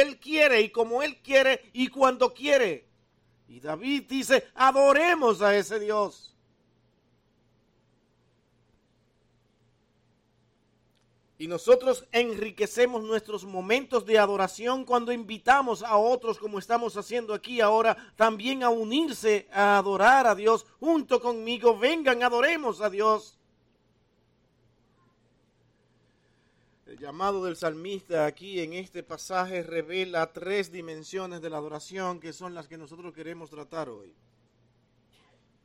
Él quiere y como Él quiere y cuando quiere. Y David dice, adoremos a ese Dios. Y nosotros enriquecemos nuestros momentos de adoración cuando invitamos a otros, como estamos haciendo aquí ahora, también a unirse a adorar a Dios junto conmigo. Vengan, adoremos a Dios. Llamado del salmista aquí en este pasaje revela tres dimensiones de la adoración que son las que nosotros queremos tratar hoy.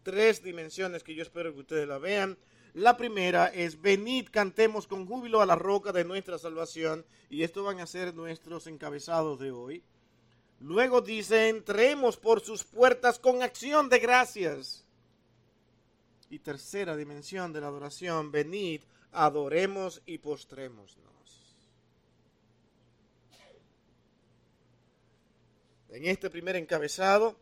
Tres dimensiones que yo espero que ustedes la vean. La primera es, venid, cantemos con júbilo a la roca de nuestra salvación. Y esto van a ser nuestros encabezados de hoy. Luego dice, entremos por sus puertas con acción de gracias. Y tercera dimensión de la adoración, venid, adoremos y postrémonos. En este primer encabezado,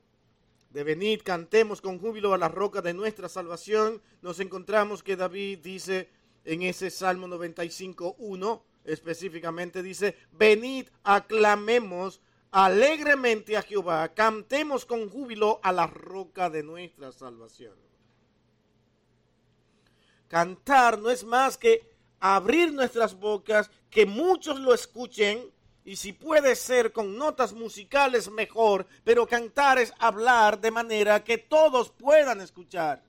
de venid, cantemos con júbilo a la roca de nuestra salvación, nos encontramos que David dice en ese Salmo 95.1, específicamente dice, venid, aclamemos alegremente a Jehová, cantemos con júbilo a la roca de nuestra salvación. Cantar no es más que abrir nuestras bocas, que muchos lo escuchen, y si puede ser con notas musicales mejor, pero cantar es hablar de manera que todos puedan escuchar.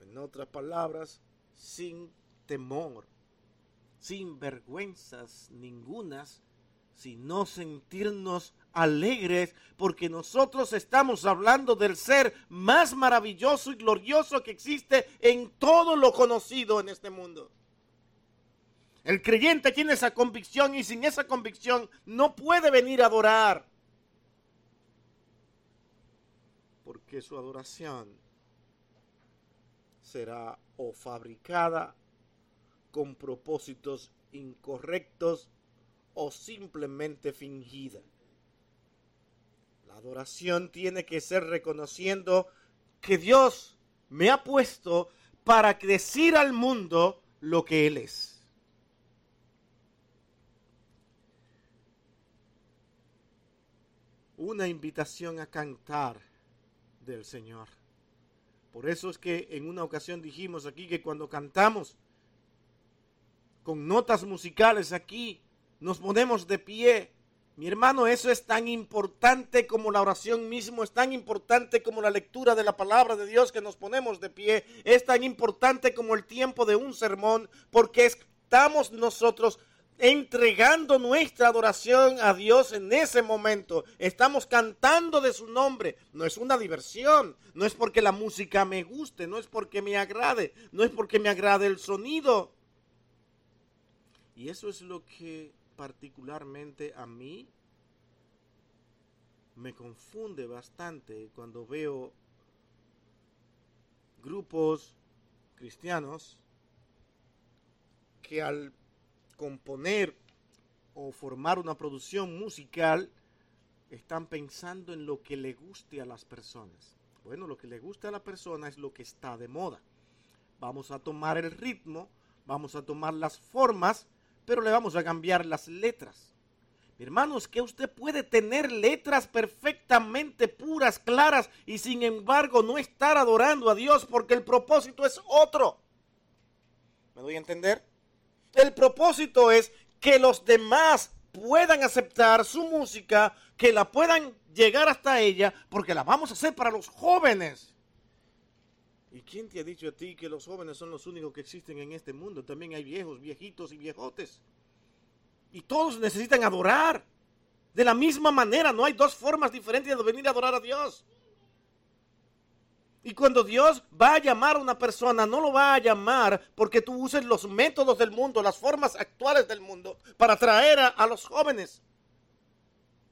En otras palabras, sin temor, sin vergüenzas ningunas, sino sentirnos alegres porque nosotros estamos hablando del ser más maravilloso y glorioso que existe en todo lo conocido en este mundo. El creyente tiene esa convicción y sin esa convicción no puede venir a adorar. Porque su adoración será o fabricada con propósitos incorrectos o simplemente fingida. La adoración tiene que ser reconociendo que Dios me ha puesto para decir al mundo lo que Él es. Una invitación a cantar del Señor. Por eso es que en una ocasión dijimos aquí que cuando cantamos con notas musicales aquí, nos ponemos de pie. Mi hermano, eso es tan importante como la oración mismo, es tan importante como la lectura de la palabra de Dios que nos ponemos de pie, es tan importante como el tiempo de un sermón, porque estamos nosotros entregando nuestra adoración a Dios en ese momento. Estamos cantando de su nombre. No es una diversión, no es porque la música me guste, no es porque me agrade, no es porque me agrade el sonido. Y eso es lo que particularmente a mí me confunde bastante cuando veo grupos cristianos que al componer o formar una producción musical, están pensando en lo que le guste a las personas. Bueno, lo que le guste a la persona es lo que está de moda. Vamos a tomar el ritmo, vamos a tomar las formas, pero le vamos a cambiar las letras. Hermanos, que usted puede tener letras perfectamente puras, claras, y sin embargo no estar adorando a Dios porque el propósito es otro. ¿Me doy a entender? El propósito es que los demás puedan aceptar su música, que la puedan llegar hasta ella, porque la vamos a hacer para los jóvenes. ¿Y quién te ha dicho a ti que los jóvenes son los únicos que existen en este mundo? También hay viejos, viejitos y viejotes. Y todos necesitan adorar. De la misma manera, no hay dos formas diferentes de venir a adorar a Dios. Y cuando Dios va a llamar a una persona, no lo va a llamar porque tú uses los métodos del mundo, las formas actuales del mundo, para atraer a, los jóvenes.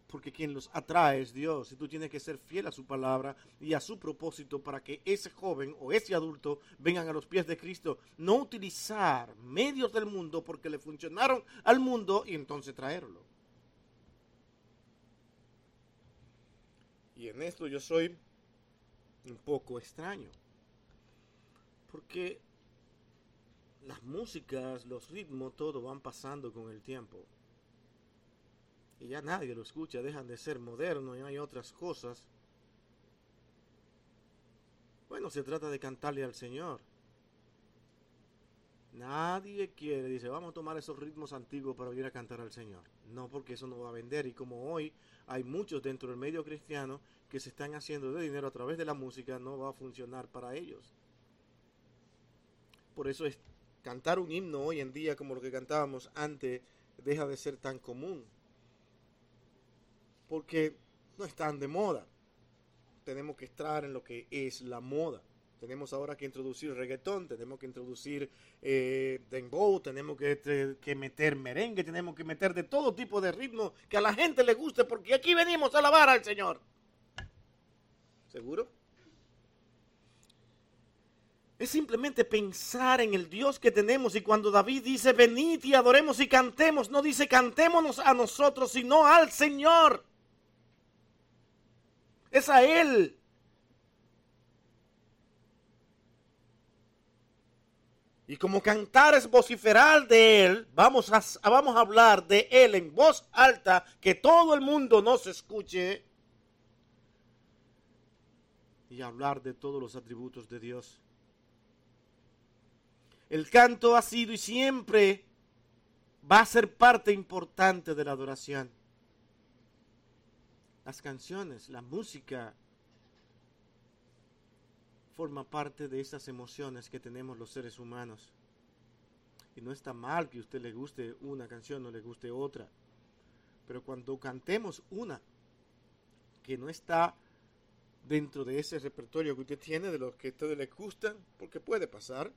Porque quien los atrae es Dios. Y tú tienes que ser fiel a su palabra y a su propósito para que ese joven o ese adulto vengan a los pies de Cristo. No utilizar medios del mundo porque le funcionaron al mundo y entonces traerlo. Y en esto yo soy un poco extraño. Porque las músicas, los ritmos, todo van pasando con el tiempo. Y ya nadie lo escucha, dejan de ser modernos y hay otras cosas. Bueno, se trata de cantarle al Señor. Nadie quiere, dice, vamos a tomar esos ritmos antiguos para ir a cantar al Señor. No, porque eso no va a vender. Y como hoy hay muchos dentro del medio cristiano que se están haciendo de dinero a través de la música, no va a funcionar para ellos. Por eso es cantar un himno hoy en día como lo que cantábamos antes deja de ser tan común. Porque no están de moda. Tenemos que estar en lo que es la moda. Tenemos ahora que introducir reggaetón, tenemos que introducir eh, dembow, tenemos que, que, meter merengue, tenemos que meter de todo tipo de ritmo que a la gente le guste, porque aquí venimos a alabar al Señor. ¿Seguro? Es simplemente pensar en el Dios que tenemos. Y cuando David dice, venid y adoremos y cantemos, no dice cantémonos a nosotros, sino al Señor. Es a Él. Y como cantar es vociferar de Él, vamos a, vamos a hablar de Él en voz alta, que todo el mundo nos escuche. Y hablar de todos los atributos de Dios. El canto ha sido y siempre va a ser parte importante de la adoración. Las canciones, la música, forma parte de esas emociones que tenemos los seres humanos. Y no está mal que a usted le guste una canción o le guste otra. Pero cuando cantemos una que no está dentro de ese repertorio que usted tiene, de los que a usted le gustan, porque puede pasar,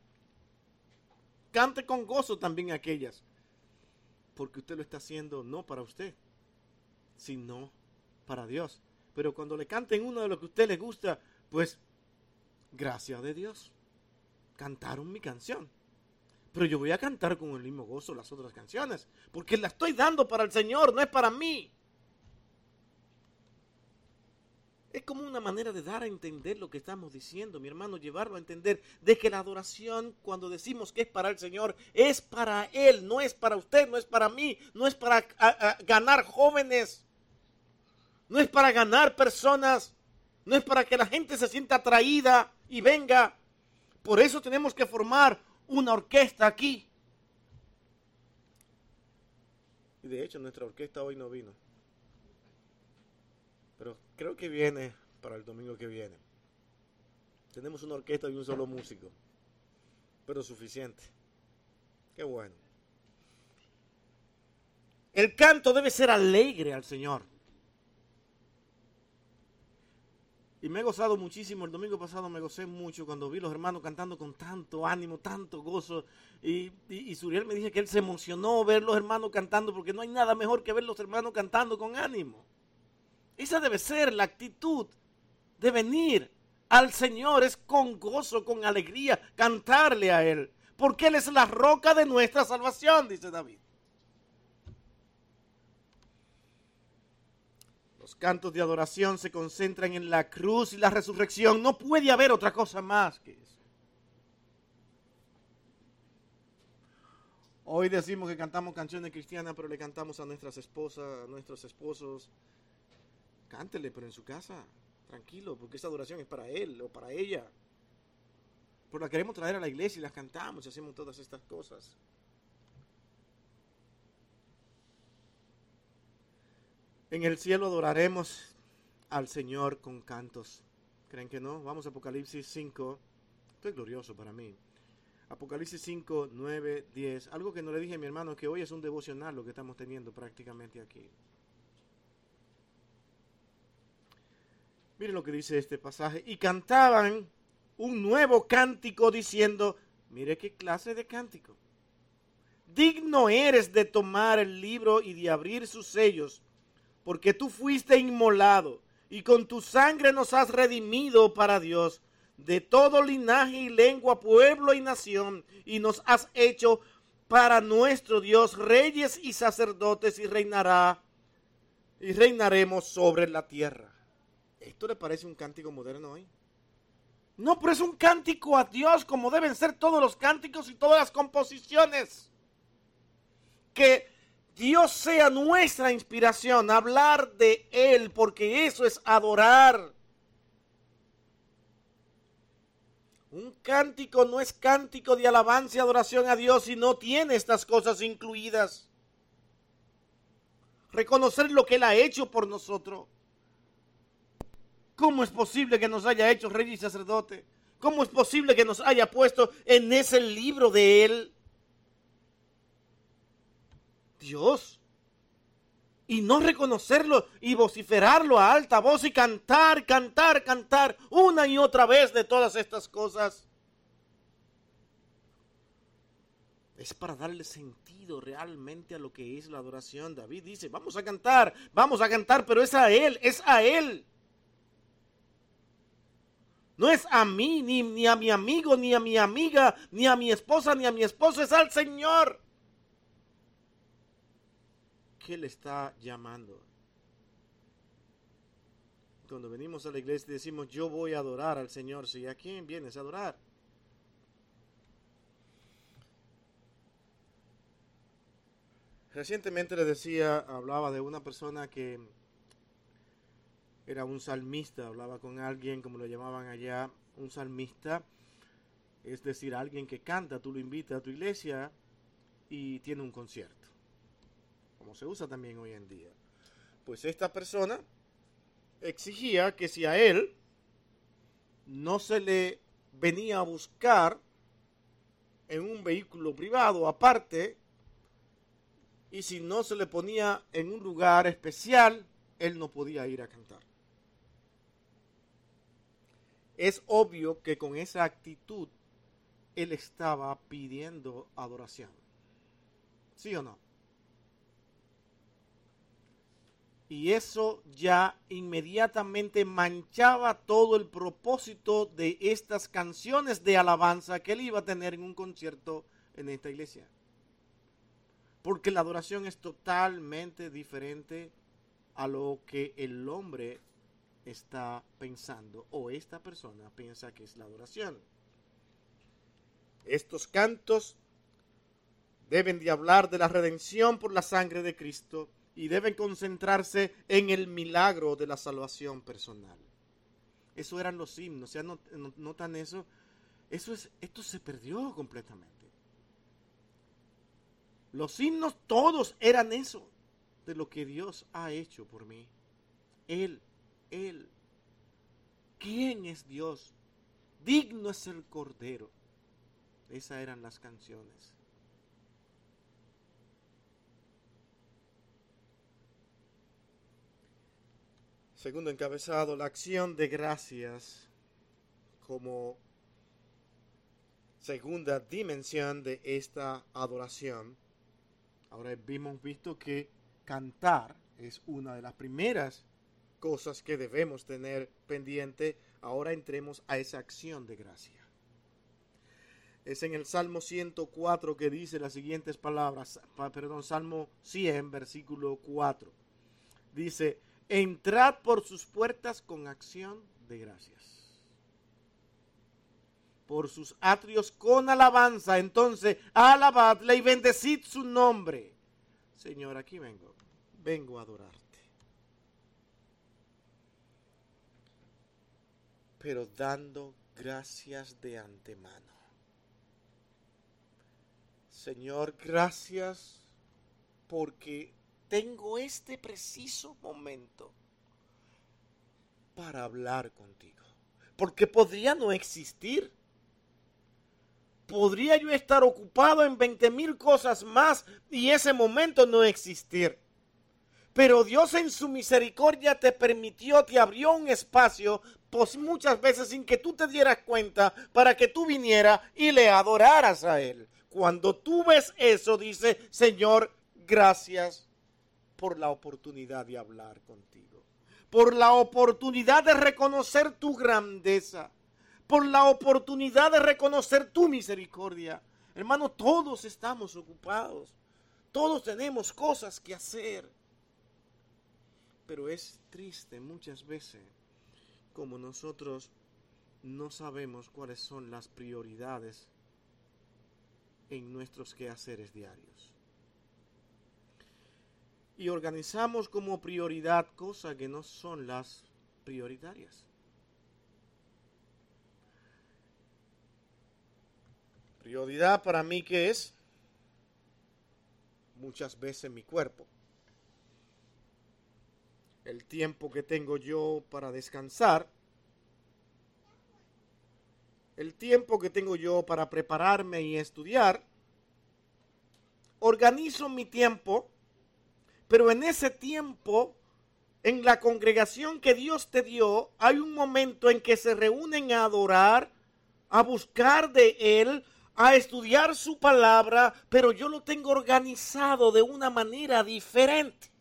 cante con gozo también aquellas. Porque usted lo está haciendo no para usted, sino para Dios. Pero cuando le canten uno de lo que a usted le gusta, pues gracias de Dios, cantaron mi canción. Pero yo voy a cantar con el mismo gozo las otras canciones, porque la estoy dando para el Señor, no es para mí. Es como una manera de dar a entender lo que estamos diciendo, mi hermano, llevarlo a entender de que la adoración, cuando decimos que es para el Señor, es para Él, no es para usted, no es para mí, no es para ganar jóvenes, no es para ganar personas, no es para que la gente se sienta atraída y venga. Por eso tenemos que formar una orquesta aquí. Y de hecho nuestra orquesta hoy no vino. Pero creo que viene para el domingo que viene. Tenemos una orquesta y un solo músico. Pero suficiente. Qué bueno. El canto debe ser alegre al Señor. Y me he gozado muchísimo. El domingo pasado me gocé mucho cuando vi los hermanos cantando con tanto ánimo, tanto gozo. Y, y, Suriel me dice que él se emocionó ver los hermanos cantando porque no hay nada mejor que ver los hermanos cantando con ánimo. Esa debe ser la actitud de venir al Señor. Es con gozo, con alegría, cantarle a Él. Porque Él es la roca de nuestra salvación, dice David. Los cantos de adoración se concentran en la cruz y la resurrección. No puede haber otra cosa más que eso. Hoy decimos que cantamos canciones cristianas, pero le cantamos a nuestras esposas, a nuestros esposos. Cántele, pero en su casa, tranquilo, porque esa adoración es para él o para ella. Pero la queremos traer a la iglesia y las cantamos y hacemos todas estas cosas. En el cielo adoraremos al Señor con cantos. ¿Creen que no? Vamos a Apocalipsis 5. Esto es glorioso para mí. Apocalipsis 5, 9, 10. Algo que no le dije a mi hermano que hoy es un devocional lo que estamos teniendo prácticamente aquí. Miren lo que dice este pasaje. Y cantaban un nuevo cántico diciendo, mire qué clase de cántico. Digno eres de tomar el libro y de abrir sus sellos porque tú fuiste inmolado y con tu sangre nos has redimido para Dios de todo linaje y lengua, pueblo y nación, y nos has hecho para nuestro Dios reyes y sacerdotes y reinará y reinaremos sobre la tierra. ¿Esto le parece un cántico moderno hoy? No, pero es un cántico a Dios como deben ser todos los cánticos y todas las composiciones. Que Dios sea nuestra inspiración, hablar de Él, porque eso es adorar. Un cántico no es cántico de alabanza y adoración a Dios si no tiene estas cosas incluidas. Reconocer lo que Él ha hecho por nosotros. ¿Cómo es posible que nos haya hecho rey y sacerdote? ¿Cómo es posible que nos haya puesto en ese libro de Él? Dios. Y no reconocerlo y vociferarlo a alta voz y cantar, cantar, cantar una y otra vez de todas estas cosas. Es para darle sentido realmente a lo que es la adoración. David dice, vamos a cantar, vamos a cantar, pero es a Él, es a Él. No es a mí, ni, ni, a mi amigo, ni a mi amiga, ni a mi esposa, ni a mi esposo, es al Señor. ¿Qué le está llamando? Cuando venimos a la iglesia decimos, yo voy a adorar al Señor, ¿sí? ¿a quién vienes a adorar? Recientemente le decía, hablaba de una persona que era un salmista, hablaba con alguien, como lo llamaban allá, un salmista, es decir, alguien que canta, tú lo invitas a tu iglesia y tiene un concierto, como se usa también hoy en día. Pues esta persona exigía que si a él no se le venía a buscar en un vehículo privado aparte, y si no se le ponía en un lugar especial, él no podía ir a cantar es obvio que con esa actitud él estaba pidiendo adoración. ¿Sí o no? Y eso ya inmediatamente manchaba todo el propósito de estas canciones de alabanza que él iba a tener en un concierto en esta iglesia. Porque la adoración es totalmente diferente a lo que el hombre está pensando o esta persona piensa que es la adoración. Estos cantos deben de hablar de la redención por la sangre de Cristo y deben concentrarse en el milagro de la salvación personal. Eso eran los himnos, ¿ya notan eso? Eso es, esto se perdió completamente. Los himnos todos eran eso, de lo que Dios ha hecho por mí. Él él. ¿Quién es Dios? Digno es el Cordero. Esas eran las canciones. Segundo encabezado, la acción de gracias como segunda dimensión de esta adoración. Ahora hemos visto que cantar es una de las primeras cosas que debemos tener pendiente, ahora entremos a esa acción de gracia. Es en el Salmo 104 que dice las siguientes palabras, perdón, Salmo 100, versículo 4. Dice, entrad por sus puertas con acción de gracias. Por sus atrios con alabanza, entonces alabadle y bendecid su nombre. Señor, aquí vengo, vengo a adorar. Pero dando gracias de antemano. Señor, gracias porque tengo este preciso momento para hablar contigo. Porque podría no existir. Podría yo estar ocupado en 20 mil cosas más y ese momento no existir. Pero Dios en su misericordia te permitió, te abrió un espacio pues muchas veces sin que tú te dieras cuenta para que tú vinieras y le adoraras a Él. Cuando tú ves eso, dice, Señor, gracias por la oportunidad de hablar contigo, por la oportunidad de reconocer tu grandeza, por la oportunidad de reconocer tu misericordia. Hermano, todos estamos ocupados, todos tenemos cosas que hacer, pero es triste muchas veces como nosotros no sabemos cuáles son las prioridades en nuestros quehaceres diarios. Y organizamos como prioridad cosas que no son las prioritarias. Prioridad para mí que es muchas veces mi cuerpo. El tiempo que tengo yo para descansar. El tiempo que tengo yo para prepararme y estudiar. Organizo mi tiempo, pero en ese tiempo, en la congregación que Dios te dio, hay un momento en que se reúnen a adorar, a buscar de Él, a estudiar su palabra, pero yo lo tengo organizado de una manera diferente.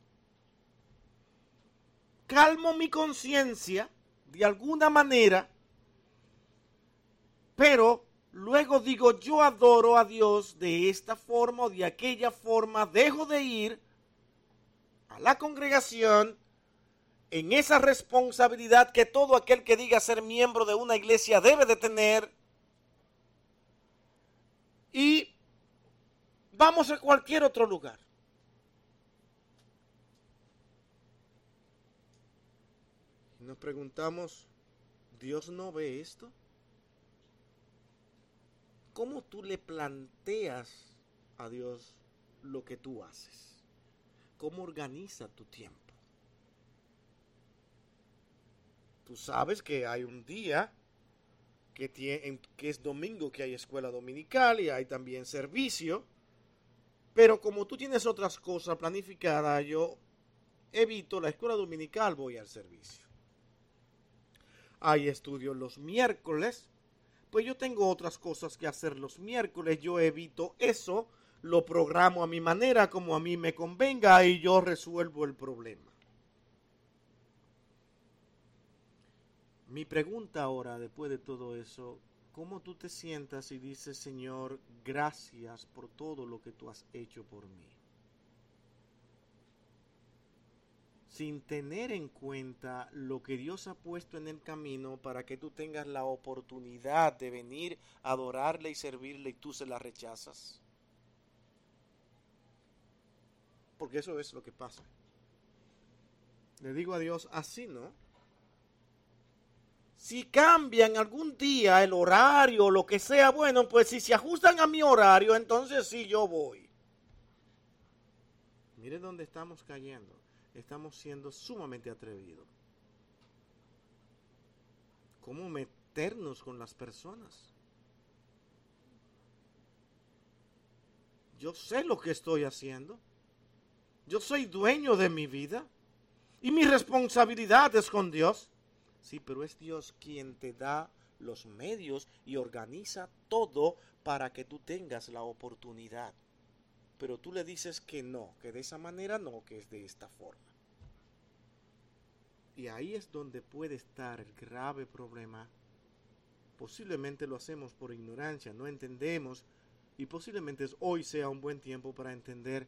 Calmo mi conciencia de alguna manera, pero luego digo, yo adoro a Dios de esta forma o de aquella forma, dejo de ir a la congregación en esa responsabilidad que todo aquel que diga ser miembro de una iglesia debe de tener y vamos a cualquier otro lugar. Nos preguntamos, ¿Dios no ve esto? ¿Cómo tú le planteas a Dios lo que tú haces? ¿Cómo organiza tu tiempo? Tú sabes que hay un día que, tiene, que es domingo, que hay escuela dominical y hay también servicio. Pero como tú tienes otras cosas planificadas, yo evito la escuela dominical, voy al servicio. Hay estudios los miércoles, pues yo tengo otras cosas que hacer los miércoles, yo evito eso, lo programo a mi manera, como a mí me convenga y yo resuelvo el problema. Mi pregunta ahora, después de todo eso, ¿cómo tú te sientas y dices, Señor, gracias por todo lo que tú has hecho por mí? Sin tener en cuenta lo que Dios ha puesto en el camino para que tú tengas la oportunidad de venir a adorarle y servirle y tú se la rechazas. Porque eso es lo que pasa. Le digo a Dios, así no si cambian algún día el horario lo que sea, bueno, pues si se ajustan a mi horario, entonces sí yo voy. Mire dónde estamos cayendo. Estamos siendo sumamente atrevidos. ¿Cómo meternos con las personas? Yo sé lo que estoy haciendo. Yo soy dueño de mi vida. Y mi responsabilidad es con Dios. Sí, pero es Dios quien te da los medios y organiza todo para que tú tengas la oportunidad. Pero tú le dices que no, que de esa manera no, que es de esta forma. Y ahí es donde puede estar el grave problema. Posiblemente lo hacemos por ignorancia, no entendemos y posiblemente hoy sea un buen tiempo para entender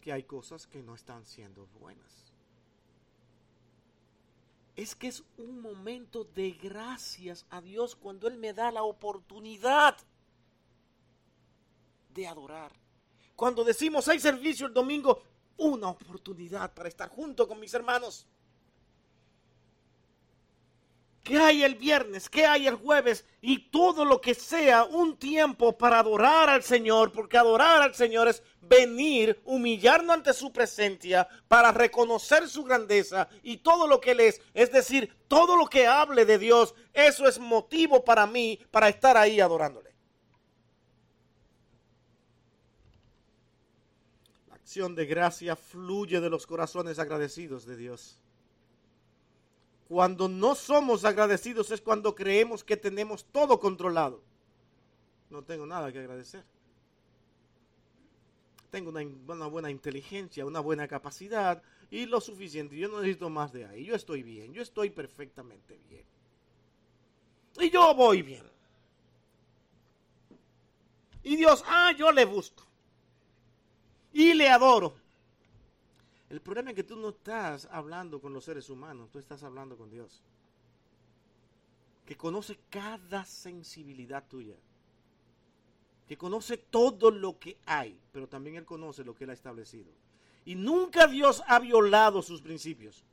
que hay cosas que no están siendo buenas es que es un momento de gracias a Dios cuando Él me da la oportunidad de adorar. Cuando decimos hay servicio el domingo, una oportunidad para estar junto con mis hermanos. ¿Qué hay el viernes? ¿Qué hay el jueves? Y todo lo que sea un tiempo para adorar al Señor, porque adorar al Señor es venir, humillarnos ante su presencia, para reconocer su grandeza y todo lo que Él es. Es decir, todo lo que hable de Dios, eso es motivo para mí para estar ahí adorándole. La acción de gracia fluye de los corazones agradecidos de Dios. Cuando no somos agradecidos es cuando creemos que tenemos todo controlado. No tengo nada que agradecer. Tengo una, buena inteligencia, una buena capacidad y lo suficiente. Yo no necesito más de ahí. Yo estoy bien, yo estoy perfectamente bien. Y yo voy bien. Y Dios, ah, yo le busco. Y le adoro. El problema es que tú no estás hablando con los seres humanos, tú estás hablando con Dios. que conoce cada sensibilidad tuya, que conoce todo lo que hay, pero también Él conoce lo que Él ha establecido. Y nunca Dios ha violado sus principios.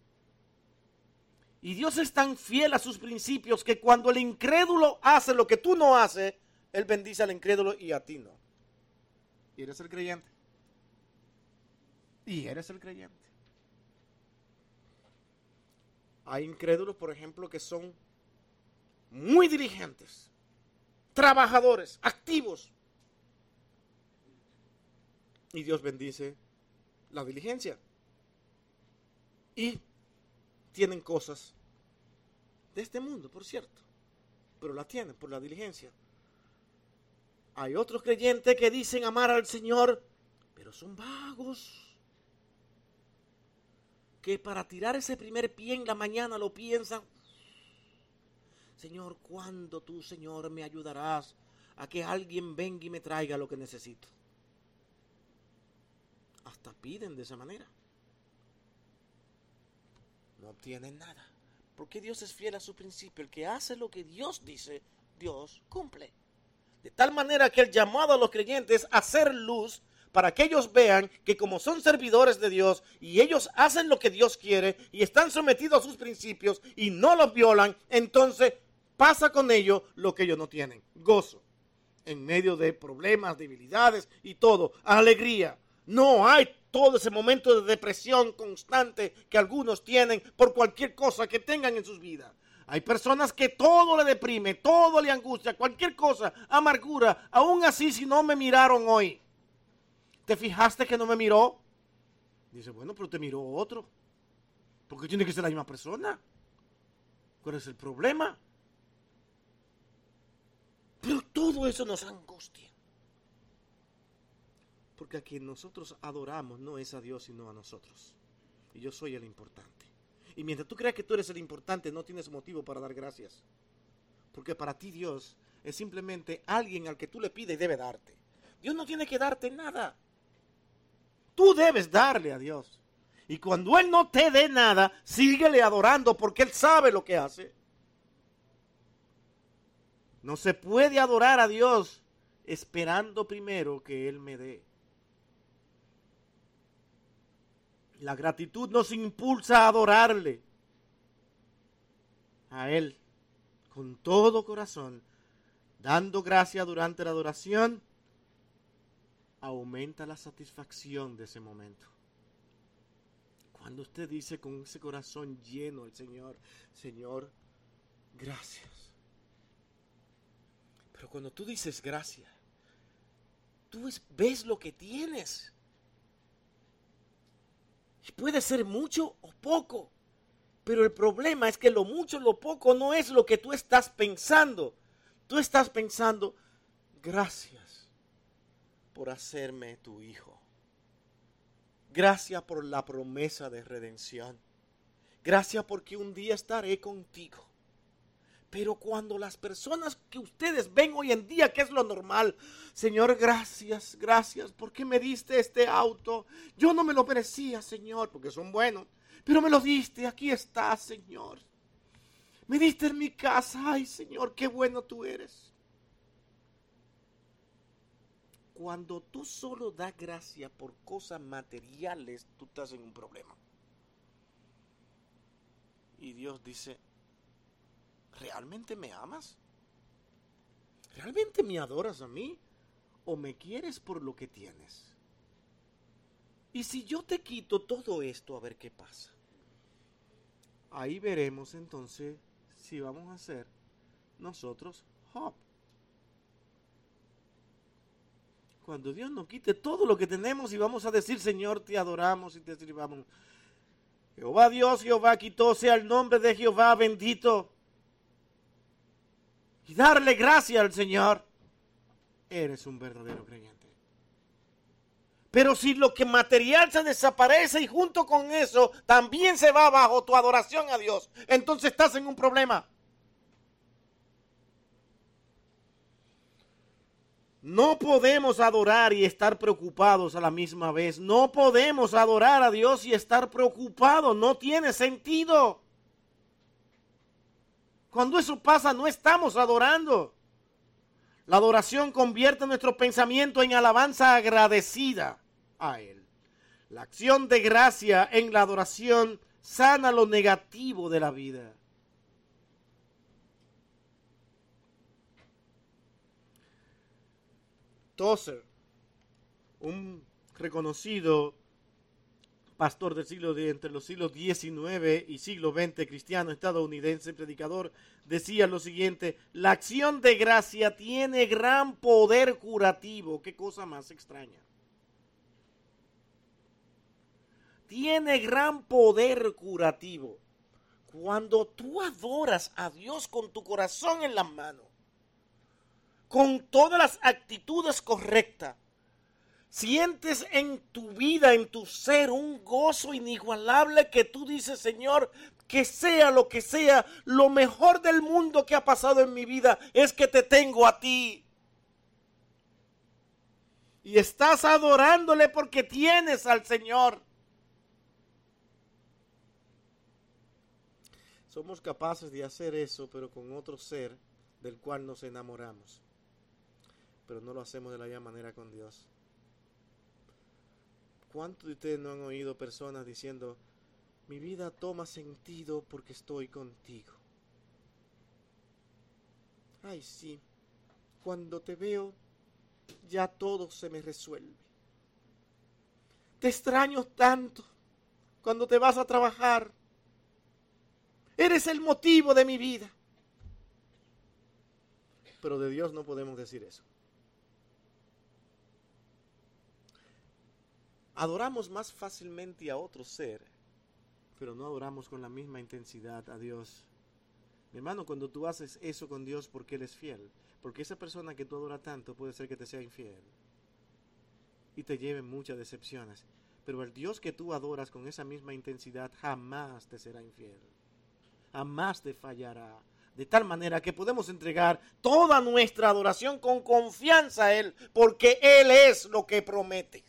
Y Dios es tan fiel a sus principios que cuando el incrédulo hace lo que tú no haces, Él bendice al incrédulo y a ti no. Y eres el creyente. Y eres el creyente. Hay incrédulos, por ejemplo, que son muy dirigentes, trabajadores, activos. Y Dios bendice la diligencia. Y tienen cosas de este mundo, por cierto, pero la tienen por la diligencia. Hay otros creyentes que dicen amar al Señor, pero son vagos. Que para tirar ese primer pie en la mañana lo piensan. Señor, ¿cuándo tú, Señor, me ayudarás a que alguien venga y me traiga lo que necesito? Hasta piden de esa manera no obtienen nada. Porque Dios es fiel a su principio. El que hace lo que Dios dice, Dios cumple. De tal manera que el llamado a los creyentes a hacer luz para que ellos vean que como son servidores de Dios y ellos hacen lo que Dios quiere y están sometidos a sus principios y no los violan, entonces pasa con ellos lo que ellos no tienen. Gozo. En medio de problemas, debilidades y todo. Alegría. No hay todo ese momento de depresión constante que algunos tienen por cualquier cosa que tengan en sus vidas. Hay personas que todo le deprime, todo le angustia, cualquier cosa, amargura, aún así si no me miraron hoy. ¿Te fijaste que no me miró? Dice, bueno, pero te miró otro. Porque tiene que ser la misma persona. ¿Cuál es el problema? Pero todo eso nos angustia. Porque a quien nosotros adoramos no es a Dios, sino a nosotros. Y yo soy el importante. Y mientras tú creas que tú eres el importante, no tienes motivo para dar gracias. Porque para ti Dios es simplemente alguien al que tú le pides y debe darte. Dios no tiene que darte nada. Tú debes darle a Dios. Y cuando Él no te dé nada, síguele adorando porque Él sabe lo que hace. No se puede adorar a Dios esperando primero que Él me dé. La gratitud nos impulsa a adorarle a Él con todo corazón, dando gracia durante la adoración, aumenta la satisfacción de ese momento. Cuando usted dice con ese corazón lleno al Señor, Señor, gracias. Pero cuando tú dices gracias, tú ves lo que tienes. Puede ser mucho o poco. Pero el problema es que lo mucho o lo poco no es lo que tú estás pensando. Tú estás pensando, gracias por hacerme tu hijo. Gracias por la promesa de redención. Gracias porque un día estaré contigo. Pero cuando las personas que ustedes ven hoy en día, que es lo normal, Señor, gracias, gracias, porque me diste este auto. Yo no me lo merecía, Señor, porque son buenos, pero me lo diste, aquí está, Señor. Me diste en mi casa, ay, Señor, qué bueno tú eres. Cuando tú solo das gracia por cosas materiales, tú estás en un problema. Y Dios dice, ¿realmente me amas? ¿Realmente me adoras a mí? ¿O me quieres por lo que tienes? Y si yo te quito todo esto, a ver qué pasa. Ahí veremos entonces si vamos a ser nosotros Job. Cuando Dios nos quite todo lo que tenemos y vamos a decir, Señor, te adoramos y te sirvamos. Jehová Dios, Jehová quitó, sea el nombre de Jehová bendito y darle gracias al Señor, eres un verdadero creyente. Pero si lo que material se desaparece y junto con eso también se va bajo tu adoración a Dios, entonces estás en un problema. No podemos adorar y estar preocupados a la misma vez. No podemos adorar a Dios y estar preocupados. No tiene sentido. Cuando eso pasa, no estamos adorando. La adoración convierte nuestro pensamiento en alabanza agradecida a Él. La acción de gracia en la adoración sana lo negativo de la vida. Tozer, un reconocido pastor del siglo de entre los siglos XIX y siglo XX, cristiano estadounidense, predicador, decía lo siguiente, la acción de gracia tiene gran poder curativo. Qué cosa más extraña. Tiene gran poder curativo. Cuando tú adoras a Dios con tu corazón en las manos, con todas las actitudes correctas, sientes en tu vida, en tu ser, un gozo inigualable que tú dices, Señor, que sea lo que sea, lo mejor del mundo que ha pasado en mi vida es que te tengo a ti. Y estás adorándole porque tienes al Señor. Somos capaces de hacer eso, pero con otro ser del cual nos enamoramos pero no lo hacemos de la misma manera con Dios. ¿Cuántos de ustedes no han oído personas diciendo, mi vida toma sentido porque estoy contigo? Ay, sí, cuando te veo, ya todo se me resuelve. Te extraño tanto cuando te vas a trabajar. Eres el motivo de mi vida. Pero de Dios no podemos decir eso. Adoramos más fácilmente a otro ser, pero no adoramos con la misma intensidad a Dios. Mi hermano, cuando tú haces eso con Dios porque Él es fiel, porque esa persona que tú adoras tanto puede ser que te sea infiel y te lleve muchas decepciones. Pero el Dios que tú adoras con esa misma intensidad jamás te será infiel. Jamás te fallará. De tal manera que podemos entregar toda nuestra adoración con confianza a Él, porque Él es lo que promete.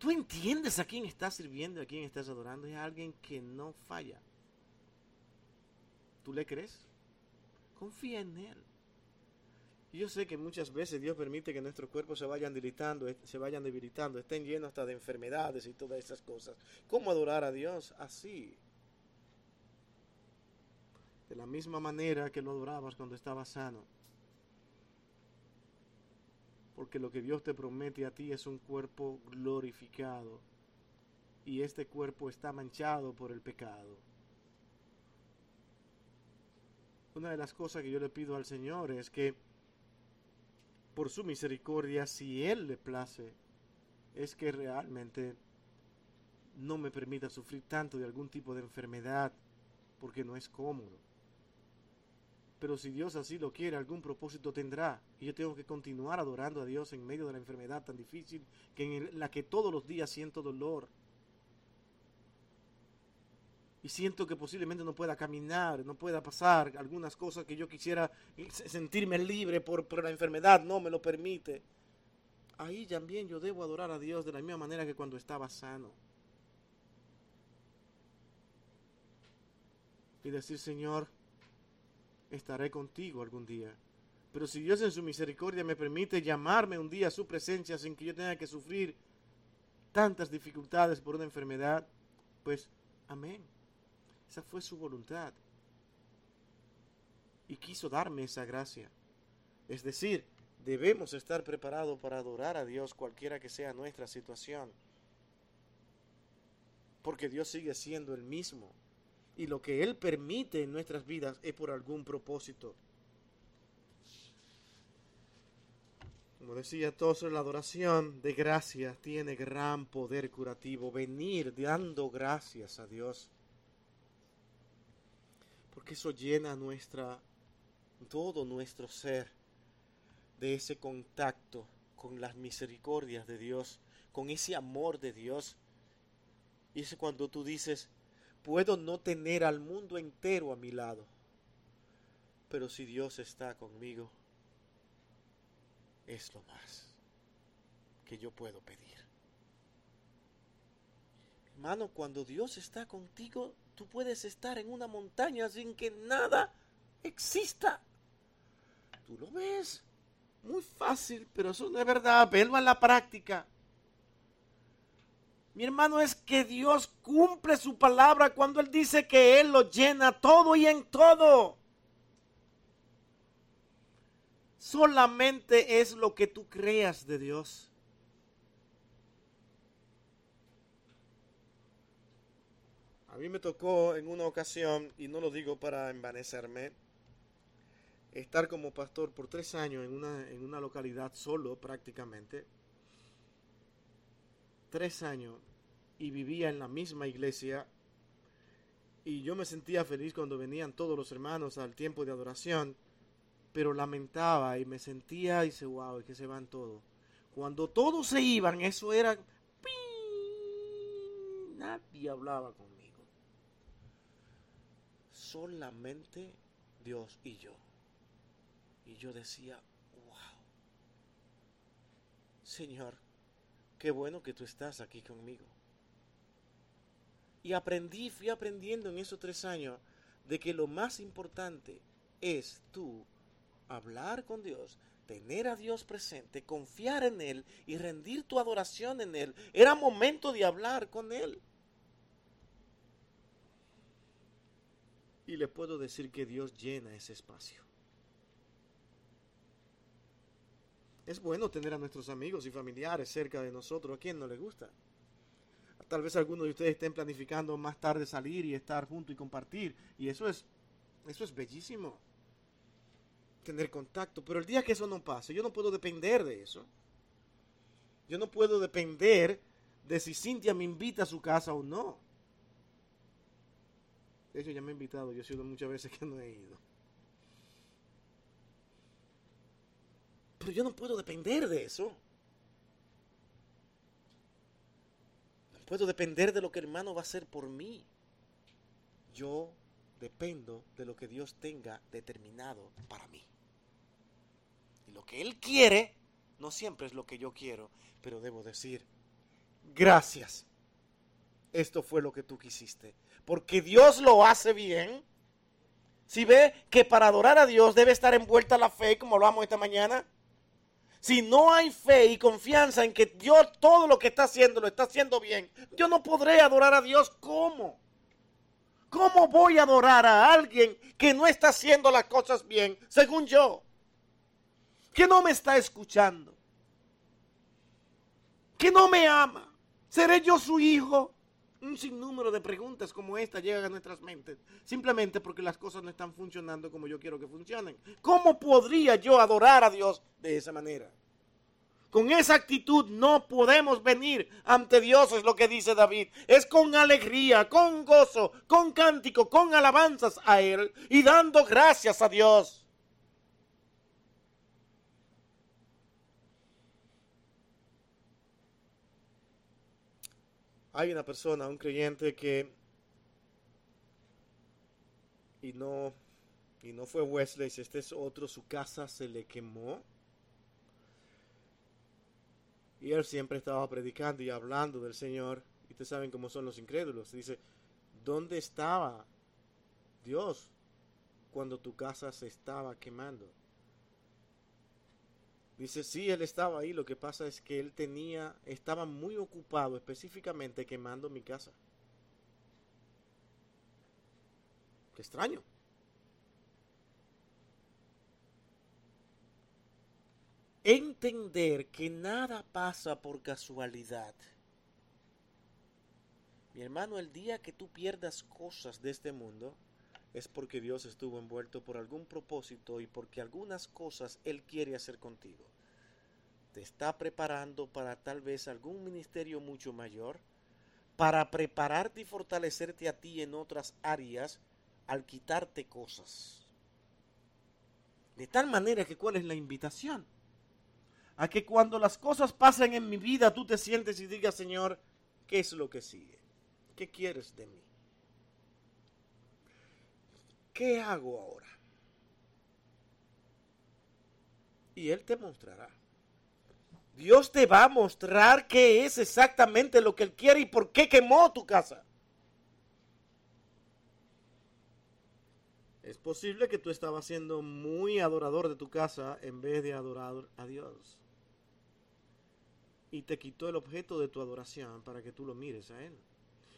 Tú entiendes a quién estás sirviendo, a quién estás adorando. Es alguien que no falla. ¿Tú le crees? Confía en Él. yo sé que muchas veces Dios permite que nuestros cuerpos se vayan debilitando, se vayan debilitando, estén llenos hasta de enfermedades y todas esas cosas. ¿Cómo adorar a Dios? Así. De la misma manera que lo adorabas cuando estabas sano porque lo que Dios te promete a ti es un cuerpo glorificado y este cuerpo está manchado por el pecado. Una de las cosas que yo le pido al Señor es que por su misericordia, si Él le place, es que realmente no me permita sufrir tanto de algún tipo de enfermedad, porque no es cómodo. Pero si Dios así lo quiere, algún propósito tendrá. Y yo tengo que continuar adorando a Dios en medio de la enfermedad tan difícil que en la que todos los días siento dolor. Y siento que posiblemente no pueda caminar, no pueda pasar algunas cosas que yo quisiera sentirme libre por, por la enfermedad, no me lo permite. Ahí también yo debo adorar a Dios de la misma manera que cuando estaba sano. Y decir, Señor, estaré contigo algún día. Pero si Dios en su misericordia me permite llamarme un día a su presencia sin que yo tenga que sufrir tantas dificultades por una enfermedad, pues amén. Esa fue su voluntad. Y quiso darme esa gracia. Es decir, debemos estar preparados para adorar a Dios cualquiera que sea nuestra situación. Porque Dios sigue siendo el mismo y lo que Él permite en nuestras vidas es por algún propósito. Como decía entonces, la adoración de gracias tiene gran poder curativo. Venir dando gracias a Dios. Porque eso llena nuestra, todo nuestro ser de ese contacto con las misericordias de Dios, con ese amor de Dios. Y es cuando tú dices, Puedo no tener al mundo entero a mi lado, pero si Dios está conmigo, es lo más que yo puedo pedir. Hermano, cuando Dios está contigo, tú puedes estar en una montaña sin que nada exista. Tú lo ves. Muy fácil, pero eso no es verdad. Verlo en la práctica. Mi hermano, es que Dios cumple su palabra cuando Él dice que Él lo llena todo y en todo. Solamente es lo que tú creas de Dios. A mí me tocó en una ocasión, y no lo digo para envanecerme, estar como pastor por tres años en una, en una localidad solo prácticamente. Tres años y vivía en la misma iglesia. Y yo me sentía feliz cuando venían todos los hermanos al tiempo de adoración, pero lamentaba y me sentía y dice, wow, es que se van todos. Cuando todos se iban, eso era... Nadie hablaba conmigo. Solamente Dios y yo. Y yo decía, wow, Señor, qué bueno que tú estás aquí conmigo. Y aprendí, fui aprendiendo en esos tres años de que lo más importante es tú hablar con Dios, tener a Dios presente, confiar en Él y rendir tu adoración en Él. Era momento de hablar con Él. Y le puedo decir que Dios llena ese espacio. Es bueno tener a nuestros amigos y familiares cerca de nosotros. ¿A quién no le gusta? Tal vez algunos de ustedes estén planificando más tarde salir y estar juntos y compartir. Y eso es, eso es bellísimo. Tener contacto. Pero el día que eso no pase, yo no puedo depender de eso. Yo no puedo depender de si Cintia me invita a su casa o no. De hecho, ya me ha invitado. Yo he sido muchas veces que no he ido. Pero yo no puedo depender de eso. puedo depender de lo que el hermano va a hacer por mí. Yo dependo de lo que Dios tenga determinado para mí. Y lo que Él quiere no siempre es lo que yo quiero, pero debo decir, gracias. Esto fue lo que tú quisiste. Porque Dios lo hace bien. Si ve que para adorar a Dios debe estar envuelta la fe, como hablamos esta mañana, si no hay fe y confianza en que Dios todo lo que está haciendo lo está haciendo bien, yo no podré adorar a Dios. ¿Cómo? ¿Cómo voy a adorar a alguien que no está haciendo las cosas bien, según yo? Que no me está escuchando. Que no me ama. ¿Seré yo su hijo? Un sinnúmero de preguntas como esta llegan a nuestras mentes, simplemente porque las cosas no están funcionando como yo quiero que funcionen. ¿Cómo podría yo adorar a Dios de esa manera? Con esa actitud no podemos venir ante Dios, es lo que dice David. Es con alegría, con gozo, con cántico, con alabanzas a Él y dando gracias a Dios. Hay una persona, un creyente que y no y no fue Wesley, si este es otro, su casa se le quemó. Y él siempre estaba predicando y hablando del Señor. Y ustedes saben cómo son los incrédulos. Dice, ¿dónde estaba Dios cuando tu casa se estaba quemando? Dice, sí, él estaba ahí, lo que pasa es que él tenía, estaba muy ocupado específicamente quemando mi casa. Qué extraño. Entender que nada pasa por casualidad. Mi hermano, el día que tú pierdas cosas de este mundo, es porque Dios estuvo envuelto por algún propósito y porque algunas cosas Él quiere hacer contigo. Te está preparando para tal vez algún ministerio mucho mayor, para prepararte y fortalecerte a ti en otras áreas al quitarte cosas. De tal manera que cuál es la invitación? A que cuando las cosas pasen en mi vida tú te sientes y digas, Señor, ¿qué es lo que sigue? ¿Qué quieres de mí? ¿Qué hago ahora? Y Él te mostrará. Dios te va a mostrar qué es exactamente lo que Él quiere y por qué quemó tu casa. Es posible que tú estabas siendo muy adorador de tu casa en vez de adorar a Dios. Y te quitó el objeto de tu adoración para que tú lo mires a Él.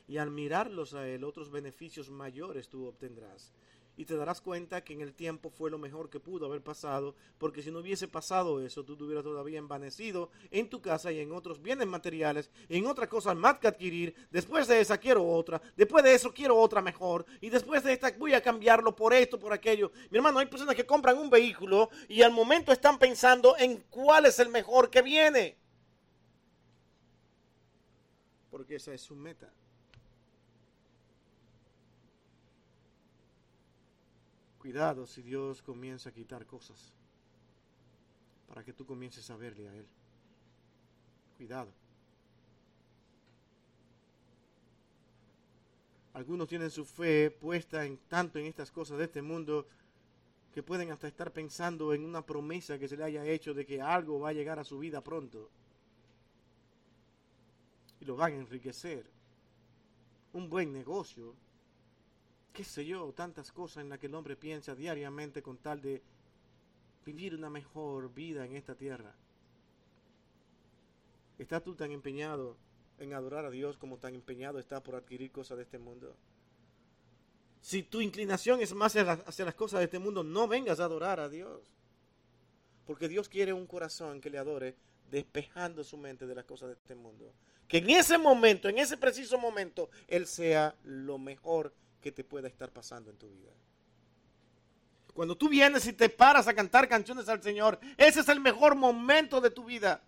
Y al mirarlos a Él, otros beneficios mayores tú obtendrás y te darás cuenta que en el tiempo fue lo mejor que pudo haber pasado, porque si no hubiese pasado eso, tú te hubieras todavía envanecido en tu casa y en otros bienes materiales, en otras cosas más que adquirir. Después de esa quiero otra, después de eso quiero otra mejor, y después de esta voy a cambiarlo por esto, por aquello. Mi hermano, hay personas que compran un vehículo y al momento están pensando en cuál es el mejor que viene. Porque esa es su meta. Cuidado si Dios comienza a quitar cosas para que tú comiences a verle a Él. Cuidado. Algunos tienen su fe puesta en tanto en estas cosas de este mundo que pueden hasta estar pensando en una promesa que se le haya hecho de que algo va a llegar a su vida pronto. Y lo van a enriquecer. Un buen negocio qué sé yo, tantas cosas en las que el hombre piensa diariamente con tal de vivir una mejor vida en esta tierra. ¿Estás tú tan empeñado en adorar a Dios como tan empeñado está por adquirir cosas de este mundo? Si tu inclinación es más hacia las cosas de este mundo, no vengas a adorar a Dios. Porque Dios quiere un corazón que le adore despejando su mente de las cosas de este mundo. Que en ese momento, en ese preciso momento, Él sea lo mejor que te pueda estar pasando en tu vida. Cuando tú vienes y te paras a cantar canciones al Señor, ese es el mejor momento de tu vida.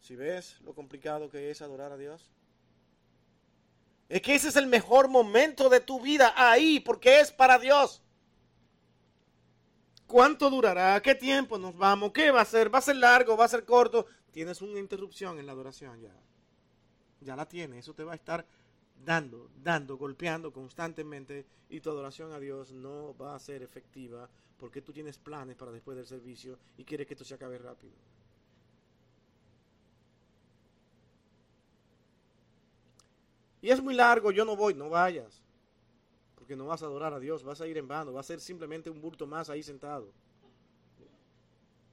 Si ves lo complicado que es adorar a Dios, es que ese es el mejor momento de tu vida ahí, porque es para Dios. ¿Cuánto durará? ¿Qué tiempo nos vamos? ¿Qué va a ser? ¿Va a ser largo? ¿Va a ser corto? Tienes una interrupción en la adoración ya ya la tiene, eso te va a estar dando, dando, golpeando constantemente y tu adoración a Dios no va a ser efectiva porque tú tienes planes para después del servicio y quieres que esto se acabe rápido. Y es muy largo, yo no voy, no vayas. Porque no vas a adorar a Dios, vas a ir en vano, va a ser simplemente un bulto más ahí sentado.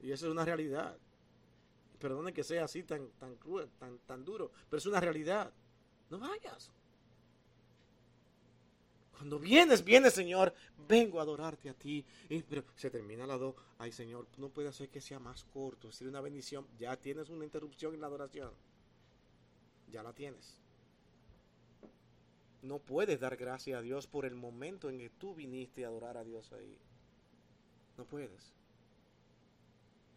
Y esa es una realidad. Perdone que sea así tan, tan cruel, tan, tan duro, pero es una realidad. No vayas. Cuando vienes, vienes, Señor, vengo a adorarte a ti. pero se termina la dos. Ay, Señor, no puede hacer que sea más corto, es una bendición. Ya tienes una interrupción en la adoración. Ya la tienes. No puedes dar gracias a Dios por el momento en que tú viniste a adorar a Dios ahí. No puedes.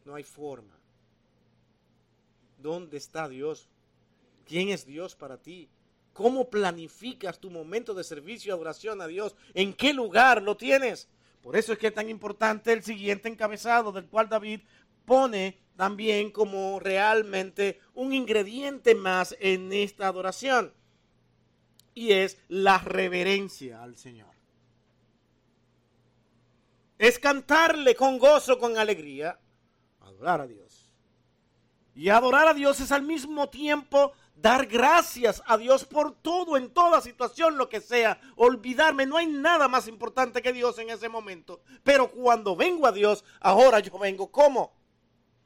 No hay forma. ¿Dónde está Dios? ¿Quién es Dios para ti? ¿Cómo planificas tu momento de servicio y adoración a Dios? ¿En qué lugar lo tienes? Por eso es que es tan importante el siguiente encabezado del cual David pone también como realmente un ingrediente más en esta adoración. Y es la reverencia al Señor. Es cantarle con gozo, con alegría, adorar a Dios. Y adorar a Dios es al mismo tiempo dar gracias a Dios por todo, en toda situación, lo que sea. Olvidarme, no hay nada más importante que Dios en ese momento. Pero cuando vengo a Dios, ahora yo vengo como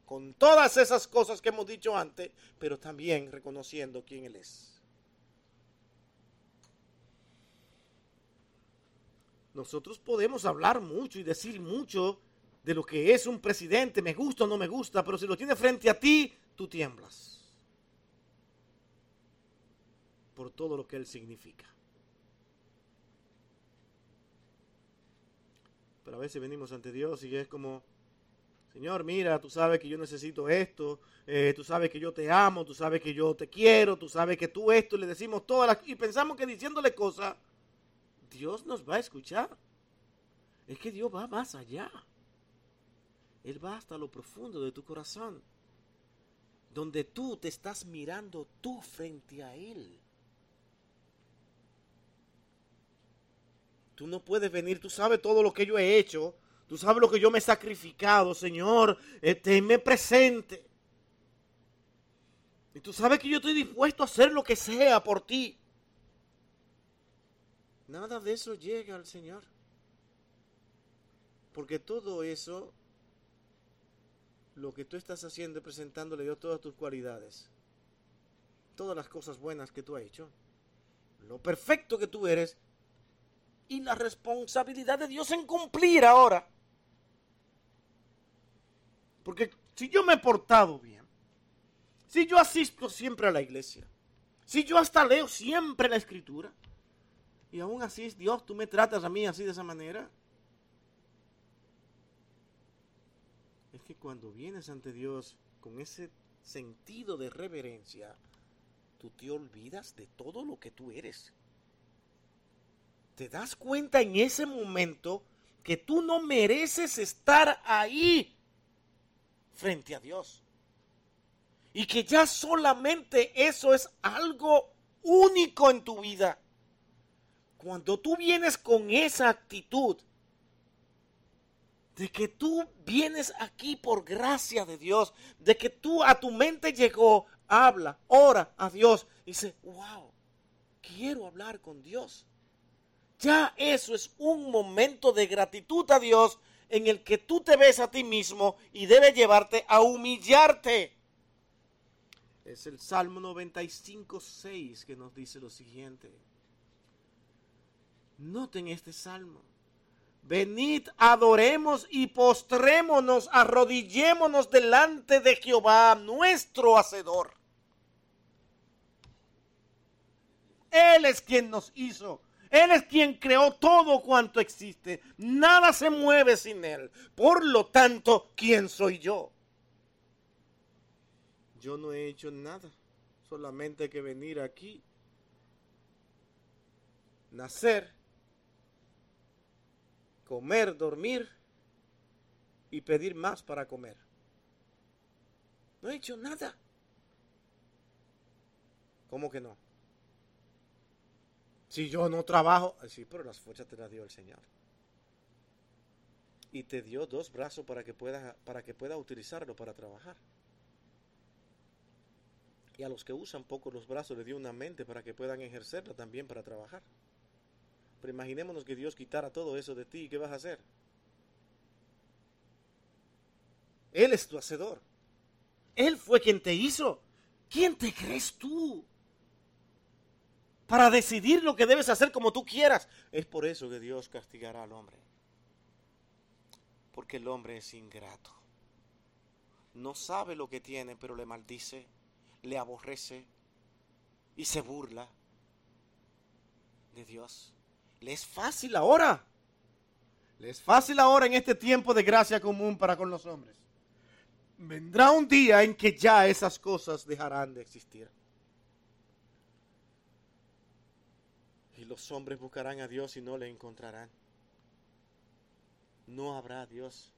con todas esas cosas que hemos dicho antes, pero también reconociendo quién Él es. Nosotros podemos hablar mucho y decir mucho de lo que es un presidente, me gusta o no me gusta, pero si lo tiene frente a ti, tú tiemblas. Por todo lo que él significa. Pero a veces venimos ante Dios y es como, Señor, mira, tú sabes que yo necesito esto, eh, tú sabes que yo te amo, tú sabes que yo te quiero, tú sabes que tú esto, le decimos todas. Y pensamos que diciéndole cosas, Dios nos va a escuchar. Es que Dios va más allá. Él va hasta lo profundo de tu corazón, donde tú te estás mirando tú frente a Él. Tú no puedes venir, tú sabes todo lo que yo he hecho, Tú sabes lo que yo me he sacrificado, Señor. Tenme presente. Y tú sabes que yo estoy dispuesto a hacer lo que sea por ti. Nada de eso llega al Señor. Porque todo eso, lo que tú estás haciendo, presentándole a Dios todas tus cualidades, todas las cosas buenas que tú has hecho, lo perfecto que tú eres y la responsabilidad de Dios en cumplir ahora. Porque si yo me he portado bien, si yo asisto siempre a la iglesia, si yo hasta leo siempre la escritura, y aún así, Dios, tú me tratas a mí así de esa manera. Es que cuando vienes ante Dios con ese sentido de reverencia, tú te olvidas de todo lo que tú eres. Te das cuenta en ese momento que tú no mereces estar ahí frente a Dios. Y que ya solamente eso es algo único en tu vida. Cuando tú vienes con esa actitud de que tú vienes aquí por gracia de Dios, de que tú a tu mente llegó, habla, ora a Dios y dice, wow, quiero hablar con Dios. Ya eso es un momento de gratitud a Dios en el que tú te ves a ti mismo y debe llevarte a humillarte. Es el Salmo 95, 6 que nos dice lo siguiente. Noten este salmo. Venid, adoremos y postrémonos, arrodillémonos delante de Jehová, nuestro Hacedor. Él es quien nos hizo. Él es quien creó todo cuanto existe. Nada se mueve sin Él. Por lo tanto, ¿quién soy yo? Yo no he hecho nada. Solamente que venir aquí, nacer, comer, dormir y pedir más para comer. No he hecho nada. ¿Cómo que no? Si yo no trabajo, sí, pero las fuerzas te las dio el Señor. Y te dio dos brazos para que puedas para que utilizarlo para trabajar. Y a los que usan poco los brazos le dio una mente para que puedan ejercerla también para trabajar. Imaginémonos que Dios quitara todo eso de ti, ¿qué vas a hacer? Él es tu hacedor. Él fue quien te hizo. ¿Quién te crees tú? Para decidir lo que debes hacer como tú quieras. Es por eso que Dios castigará al hombre. Porque el hombre es ingrato. No sabe lo que tiene, pero le maldice, le aborrece y se burla de Dios. Le es fácil ahora. Le es fácil ahora en este tiempo de gracia común para con los hombres. Vendrá un día en que ya esas cosas dejarán de existir. Y los hombres buscarán a Dios y no le encontrarán. No habrá Dios.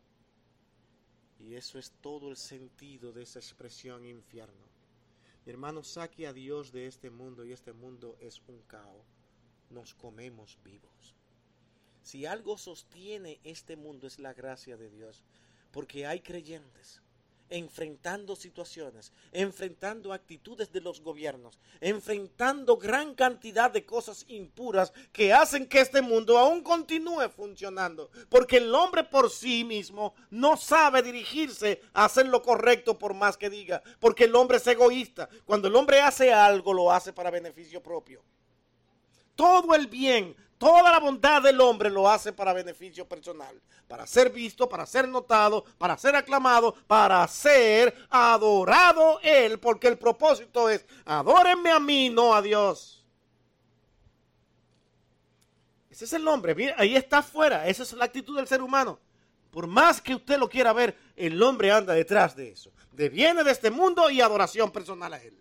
Y eso es todo el sentido de esa expresión infierno. Mi hermano, saque a Dios de este mundo y este mundo es un caos nos comemos vivos. Si algo sostiene este mundo es la gracia de Dios, porque hay creyentes enfrentando situaciones, enfrentando actitudes de los gobiernos, enfrentando gran cantidad de cosas impuras que hacen que este mundo aún continúe funcionando, porque el hombre por sí mismo no sabe dirigirse a hacer lo correcto por más que diga, porque el hombre es egoísta. Cuando el hombre hace algo, lo hace para beneficio propio todo el bien, toda la bondad del hombre lo hace para beneficio personal, para ser visto, para ser notado, para ser aclamado, para ser adorado él, porque el propósito es, adórenme a mí, no a Dios. Ese es el hombre, ahí está afuera, esa es la actitud del ser humano. Por más que usted lo quiera ver, el hombre anda detrás de eso. De viene de este mundo y adoración personal a él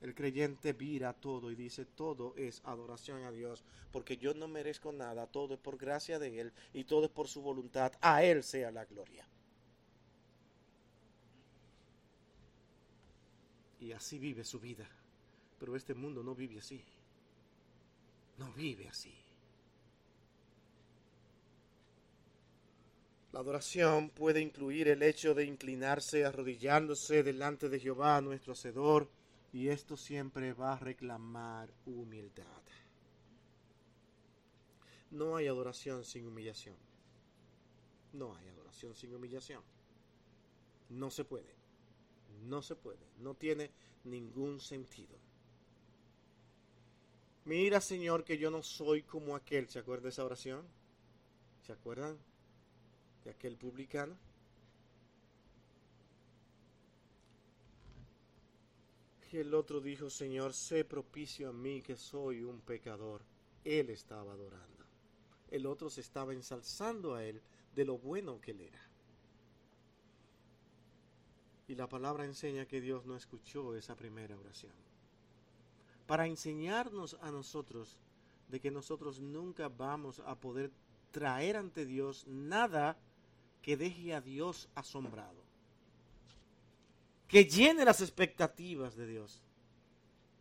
el creyente vira todo y dice, todo es adoración a Dios, porque yo no merezco nada, todo es por gracia de Él y todo es por su voluntad, a Él sea la gloria. Y así vive su vida, pero este mundo no vive así, no vive así. La adoración puede incluir el hecho de inclinarse arrodillándose delante de Jehová, nuestro Hacedor, y esto siempre va a reclamar humildad. No hay adoración sin humillación. No hay adoración sin humillación. No se puede. No se puede. No tiene ningún sentido. Mira, Señor, que yo no soy como aquel. ¿Se acuerda de esa oración? ¿Se acuerdan de aquel publicano? Y el otro dijo, Señor, sé propicio a mí que soy un pecador. Él estaba adorando. El otro se estaba ensalzando a él de lo bueno que él era. Y la palabra enseña que Dios no escuchó esa primera oración. Para enseñarnos a nosotros de que nosotros nunca vamos a poder traer ante Dios nada que deje a Dios asombrado. Que llene las expectativas de Dios.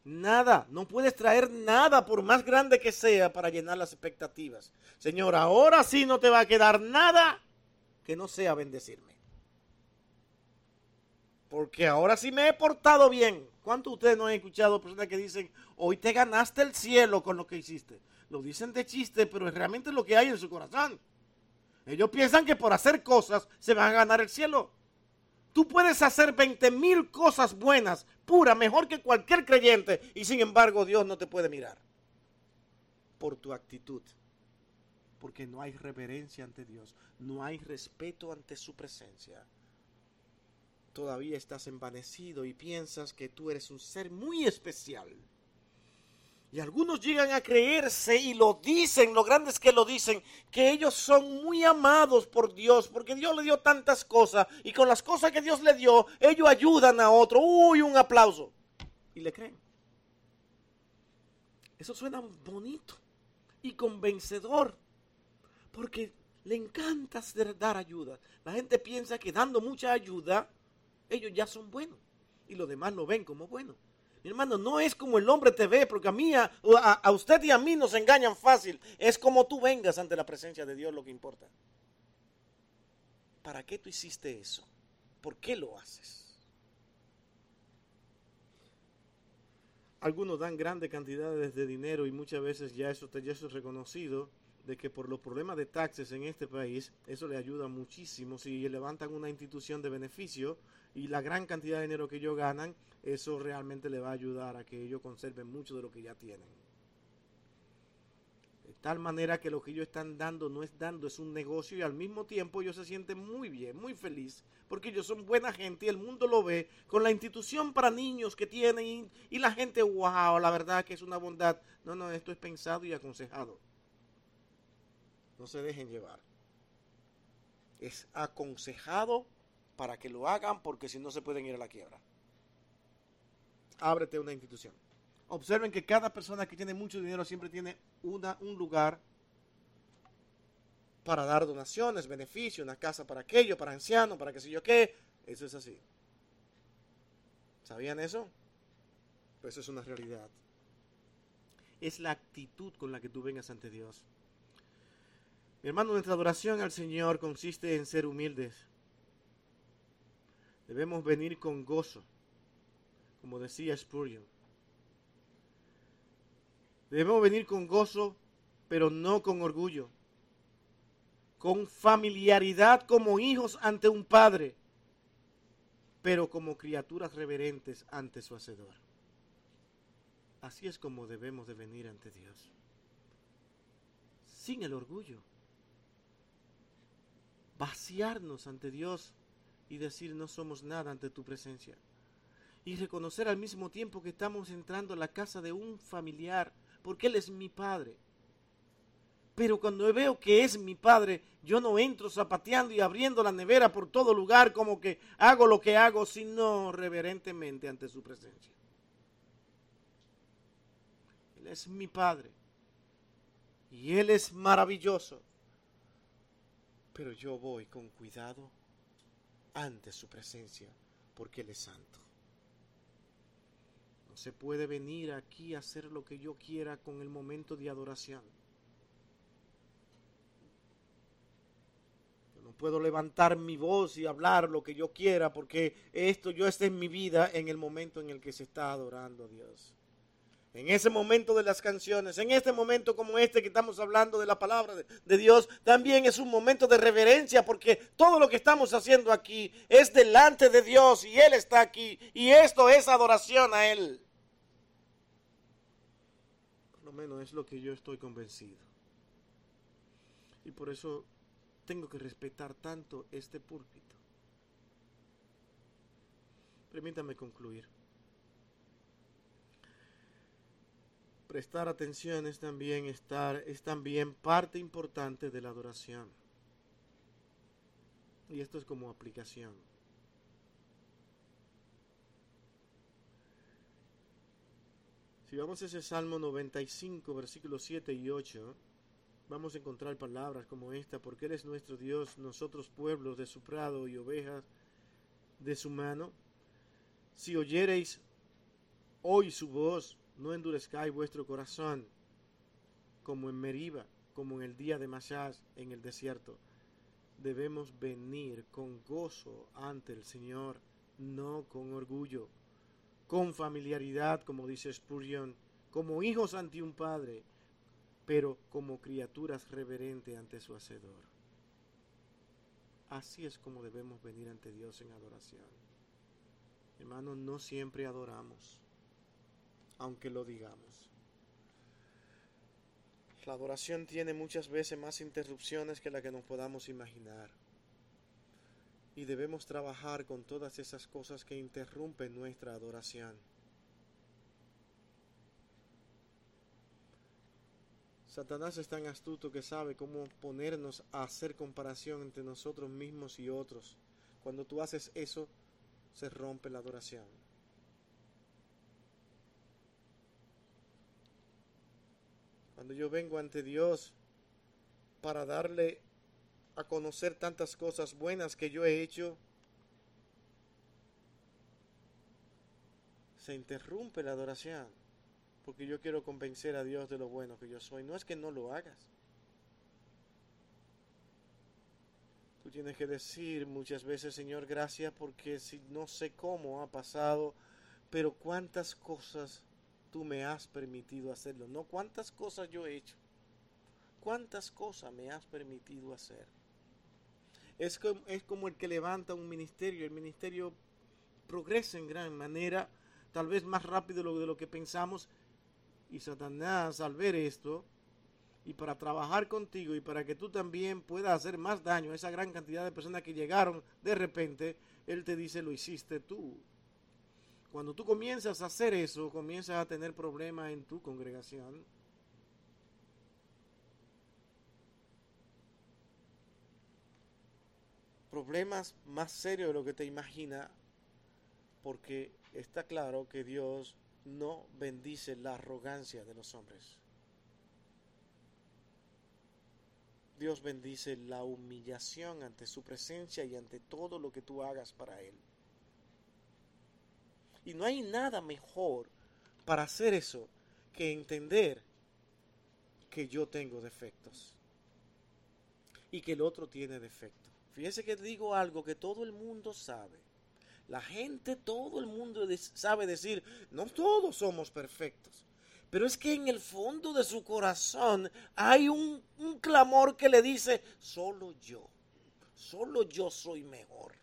Nada, no puedes traer nada por más grande que sea para llenar las expectativas. Señor, ahora sí no te va a quedar nada que no sea bendecirme. Porque ahora sí me he portado bien. ¿Cuántos de ustedes no han escuchado personas que dicen, hoy te ganaste el cielo con lo que hiciste? Lo dicen de chiste, pero es realmente lo que hay en su corazón. Ellos piensan que por hacer cosas se van a ganar el cielo. Tú puedes hacer 20 mil cosas buenas, pura, mejor que cualquier creyente, y sin embargo Dios no te puede mirar por tu actitud. Porque no hay reverencia ante Dios, no hay respeto ante su presencia. Todavía estás envanecido y piensas que tú eres un ser muy especial y algunos llegan a creerse y lo dicen, lo grande es que lo dicen, que ellos son muy amados por Dios, porque Dios le dio tantas cosas y con las cosas que Dios le dio, ellos ayudan a otro. Uy, un aplauso. Y le creen. Eso suena bonito y convencedor, porque le encanta dar ayuda. La gente piensa que dando mucha ayuda, ellos ya son buenos y los demás lo ven como buenos. Mi hermano, no es como el hombre te ve, porque a mí, a, a, usted y a mí nos engañan fácil. Es como tú vengas ante la presencia de Dios lo que importa. ¿Para qué tú hiciste eso? ¿Por qué lo haces? Algunos dan grandes cantidades de dinero y muchas veces ya eso, ya eso es reconocido de que por los problemas de taxes en este país, eso le ayuda muchísimo. Si levantan una institución de beneficio y la gran cantidad de dinero que ellos ganan, eso realmente le va a ayudar a que ellos conserven mucho de lo que ya tienen. De tal manera que lo que ellos están dando no es dando, es un negocio y al mismo tiempo ellos se sienten muy bien, muy feliz, porque ellos son buena gente y el mundo lo ve con la institución para niños que tienen y, y la gente, wow, la verdad que es una bondad. No, no, esto es pensado y aconsejado. No se dejen llevar. Es aconsejado para que lo hagan porque si no se pueden ir a la quiebra. Ábrete una institución. Observen que cada persona que tiene mucho dinero siempre tiene una, un lugar para dar donaciones, beneficios, una casa para aquello, para ancianos, para qué sé yo qué. Eso es así. ¿Sabían eso? Pues eso es una realidad. Es la actitud con la que tú vengas ante Dios. Mi hermano, nuestra adoración al Señor consiste en ser humildes. Debemos venir con gozo, como decía Spurgeon. Debemos venir con gozo, pero no con orgullo. Con familiaridad como hijos ante un padre, pero como criaturas reverentes ante su Hacedor. Así es como debemos de venir ante Dios. Sin el orgullo. Vaciarnos ante Dios y decir no somos nada ante tu presencia. Y reconocer al mismo tiempo que estamos entrando a la casa de un familiar, porque Él es mi Padre. Pero cuando veo que es mi Padre, yo no entro zapateando y abriendo la nevera por todo lugar como que hago lo que hago, sino reverentemente ante su presencia. Él es mi Padre. Y Él es maravilloso. Pero yo voy con cuidado ante su presencia, porque Él es santo. No se puede venir aquí a hacer lo que yo quiera con el momento de adoración. Yo No puedo levantar mi voz y hablar lo que yo quiera porque esto, yo esté en mi vida en el momento en el que se está adorando a Dios. En ese momento de las canciones, en este momento como este que estamos hablando de la palabra de, Dios, también es un momento de reverencia porque todo lo que estamos haciendo aquí es delante de Dios y Él está aquí y esto es adoración a Él. Por lo menos es lo que yo estoy convencido. Y por eso tengo que respetar tanto este púlpito. Permítame concluir. Prestar atención es también estar es también parte importante de la adoración. Y esto es como aplicación. Si vamos a ese Salmo 95, versículos 7 y 8, vamos a encontrar palabras como esta, porque Él es nuestro Dios, nosotros pueblos de su prado y ovejas de su mano. Si oyereis hoy su voz, no endurezcáis vuestro corazón, como en Meriba, como en el día de Mashaz en el desierto. Debemos venir con gozo ante el Señor, no con orgullo, con familiaridad, como dice Spurgeon, como hijos ante un padre, pero como criaturas reverentes ante su Hacedor. Así es como debemos venir ante Dios en adoración. Hermanos, no siempre adoramos, aunque lo digamos. La adoración tiene muchas veces más interrupciones que la que nos podamos imaginar. Y debemos trabajar con todas esas cosas que interrumpen nuestra adoración. Satanás es tan astuto que sabe cómo ponernos a hacer comparación entre nosotros mismos y otros. Cuando tú haces eso, se rompe la adoración. Cuando yo vengo ante Dios para darle a conocer tantas cosas buenas que yo he hecho, se interrumpe la adoración porque yo quiero convencer a Dios de lo bueno que yo soy. No es que no lo hagas. Tú tienes que decir muchas veces, Señor, gracias porque si no sé cómo ha pasado, pero cuántas cosas tú me has permitido hacerlo. No cuántas cosas yo he hecho. Cuántas cosas me has permitido hacer. Es como, es como el que levanta un ministerio. El ministerio progresa en gran manera, tal vez más rápido de lo que pensamos, y Satanás al ver esto, y para trabajar contigo y para que tú también puedas hacer más daño a esa gran cantidad de personas que llegaron de repente, Él te dice, lo hiciste tú. Cuando tú comienzas a hacer eso, comienzas a tener problemas en tu congregación. Problemas más serios de lo que te imaginas, porque está claro que Dios no bendice la arrogancia de los hombres. Dios bendice la humillación ante su presencia y ante todo lo que tú hagas para Él. Y no hay nada mejor para hacer eso que entender que yo tengo defectos y que el otro tiene defectos. Fíjese que digo algo que todo el mundo sabe. La gente, todo el mundo sabe decir, no todos somos perfectos. Pero es que en el fondo de su corazón hay un, un clamor que le dice, solo yo, solo yo soy mejor.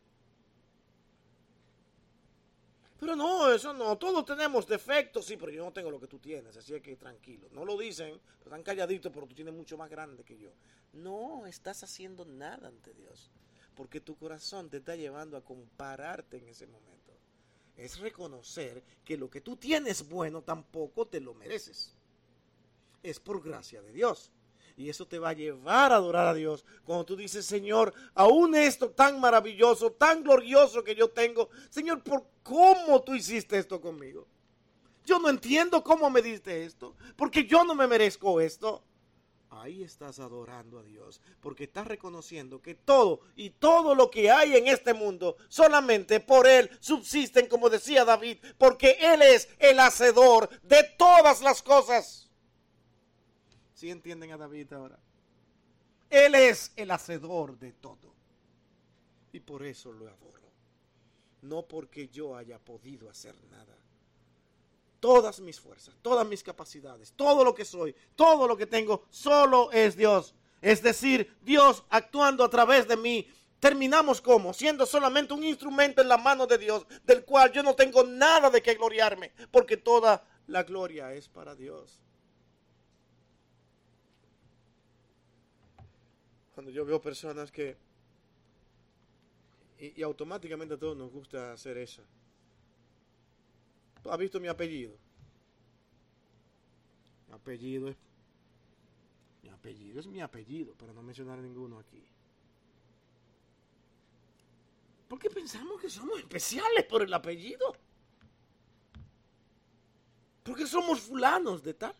Pero no, eso no, todos tenemos defectos, sí, pero yo no tengo lo que tú tienes, así que tranquilo. No lo dicen, están calladitos, pero tú tienes mucho más grande que yo. No estás haciendo nada ante Dios porque tu corazón te está llevando a compararte en ese momento. Es reconocer que lo que tú tienes bueno tampoco te lo mereces. Es por gracia de Dios. Y eso te va a llevar a adorar a Dios. Cuando tú dices, Señor, aún esto tan maravilloso, tan glorioso que yo tengo, Señor, ¿por cómo tú hiciste esto conmigo? Yo no entiendo cómo me diste esto, porque yo no me merezco esto ahí estás adorando a Dios, porque estás reconociendo que todo y todo lo que hay en este mundo solamente por Él subsisten, como decía David, porque Él es el hacedor de todas las cosas. ¿Sí entienden a David ahora? Él es el hacedor de todo. Y por eso lo adoro. No porque yo haya podido hacer nada. Todas mis fuerzas, todas mis capacidades, todo lo que soy, todo lo que tengo, solo es Dios. Es decir, Dios actuando a través de mí. Terminamos como siendo solamente un instrumento en la mano de Dios, del cual yo no tengo nada de que gloriarme, porque toda la gloria es para Dios. Cuando yo veo personas que, y, automáticamente a todos nos gusta hacer eso. ¿Tú has visto mi apellido? Mi apellido es, mi apellido es mi apellido, para no mencionar ninguno aquí. ¿Por qué pensamos que somos especiales por el apellido? Porque somos fulanos de tal.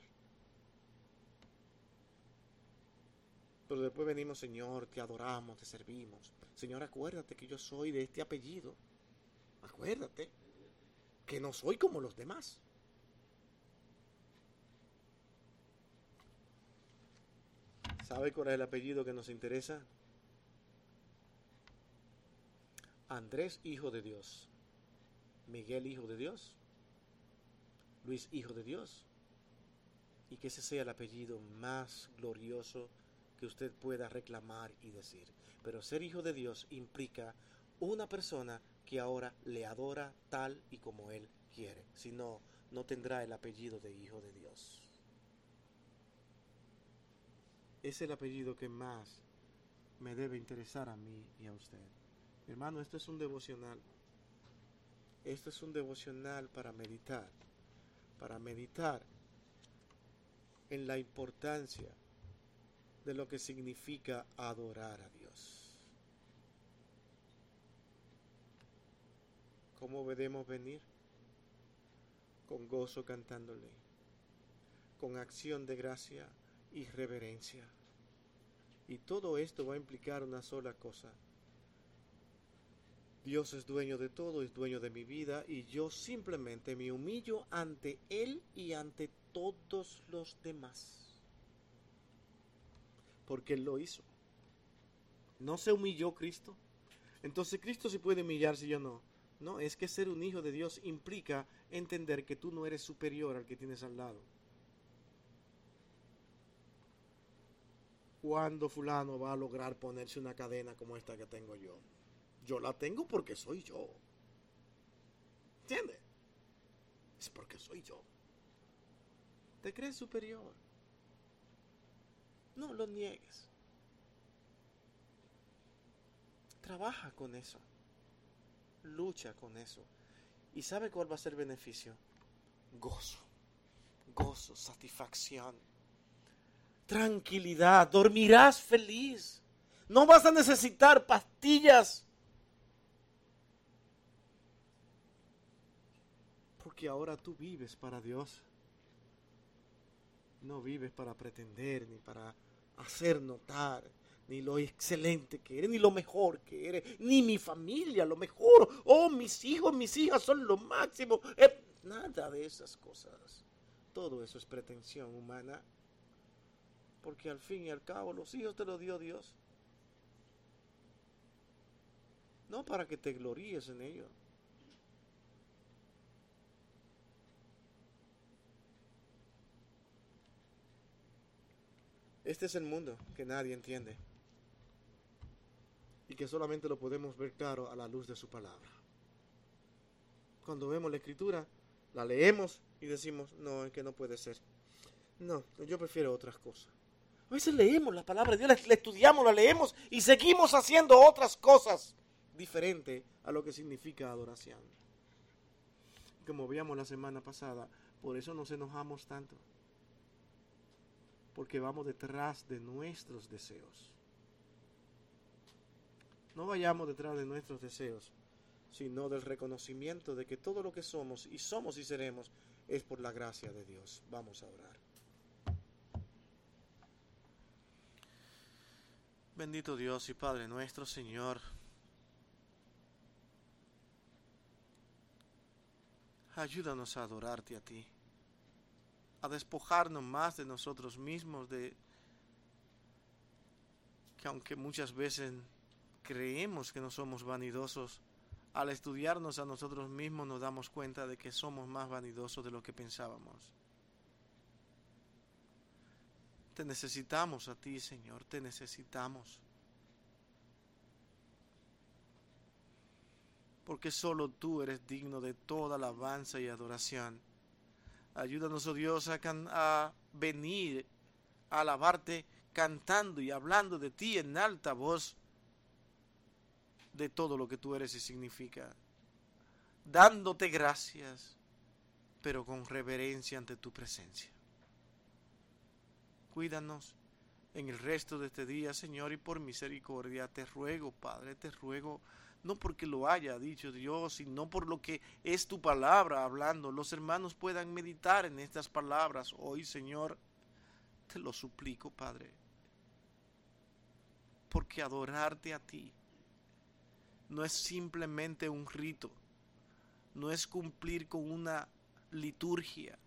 Pero después venimos, Señor, te adoramos, te servimos. Señor, acuérdate que yo soy de este apellido. Acuérdate que no soy como los demás. ¿Sabe cuál es el apellido que nos interesa? Andrés, hijo de Dios. Miguel, hijo de Dios. Luis, hijo de Dios. Y que ese sea el apellido más glorioso que usted pueda reclamar y decir. Pero ser hijo de Dios implica una persona que ahora le adora tal y como Él quiere. Si no, no tendrá el apellido de hijo de Dios. Es el apellido que más me debe interesar a mí y a usted. Hermano, esto es un devocional. Esto es un devocional para meditar. Para meditar en la importancia de lo que significa adorar a Dios. ¿Cómo debemos venir? Con gozo cantándole, con acción de gracia y reverencia. Y todo esto va a implicar una sola cosa. Dios es dueño de todo, es dueño de mi vida y yo simplemente me humillo ante Él y ante todos los demás porque Él lo hizo. ¿No se humilló Cristo? Entonces Cristo se puede humillar si yo no. No, es que ser un hijo de Dios implica entender que tú no eres superior al que tienes al lado. ¿Cuándo fulano va a lograr ponerse una cadena como esta que tengo yo? Yo la tengo porque soy yo. ¿Entiendes? Es porque soy yo. ¿Te crees superior? No lo niegues. Trabaja con eso. Lucha con eso. ¿Y sabe cuál va a ser el beneficio? Gozo. Gozo, satisfacción. Tranquilidad. Dormirás feliz. No vas a necesitar pastillas. Porque ahora tú vives para Dios. No vives para pretender ni para hacer notar ni lo excelente que eres, ni lo mejor que eres, ni mi familia lo mejor, oh, mis hijos, mis hijas son lo máximo. Eh, nada de esas cosas. Todo eso es pretensión humana. Porque al fin y al cabo los hijos te los dio Dios. No para que te gloríes en ellos. Este es el mundo que nadie entiende y que solamente lo podemos ver claro a la luz de su palabra. Cuando vemos la escritura, la leemos y decimos, no, es que no puede ser. No, yo prefiero otras cosas. A veces leemos la palabra de Dios, la, estudiamos, la leemos y seguimos haciendo otras cosas diferentes a lo que significa adoración. Como veíamos la semana pasada, por eso nos enojamos tanto porque vamos detrás de nuestros deseos. No vayamos detrás de nuestros deseos, sino del reconocimiento de que todo lo que somos y somos y seremos es por la gracia de Dios. Vamos a orar. Bendito Dios y Padre nuestro Señor. Ayúdanos a adorarte a ti a despojarnos más de nosotros mismos, de que aunque muchas veces creemos que no somos vanidosos, al estudiarnos a nosotros mismos nos damos cuenta de que somos más vanidosos de lo que pensábamos. Te necesitamos a ti, Señor, te necesitamos. Porque solo tú eres digno de toda alabanza y adoración. Ayúdanos, oh Dios, a, a venir a alabarte cantando y hablando de ti en alta voz de todo lo que tú eres y significa, dándote gracias, pero con reverencia ante tu presencia. Cuídanos en el resto de este día, Señor, y por misericordia te ruego, Padre, te ruego, no porque lo haya dicho Dios, sino por lo que es tu palabra hablando. Los hermanos puedan meditar en estas palabras hoy, Señor. Te lo suplico, Padre. Porque adorarte a ti no es simplemente un rito, no es cumplir con una liturgia,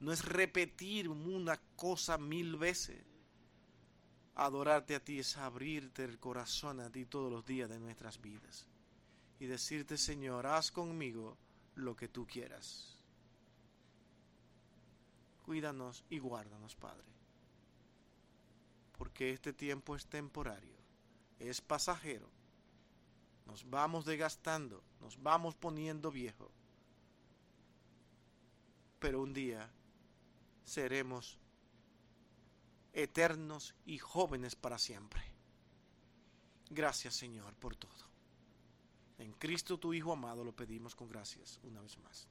no es repetir una cosa mil veces. Adorarte a ti es abrirte el corazón a ti todos los días de nuestras vidas y decirte, Señor, haz conmigo lo que tú quieras. Cuídanos y guárdanos, Padre, porque este tiempo es temporario, es pasajero nos vamos desgastando, nos vamos poniendo viejos. Pero un día seremos eternos y jóvenes para siempre. Gracias Señor por todo. En Cristo tu Hijo amado lo pedimos con gracias una vez más.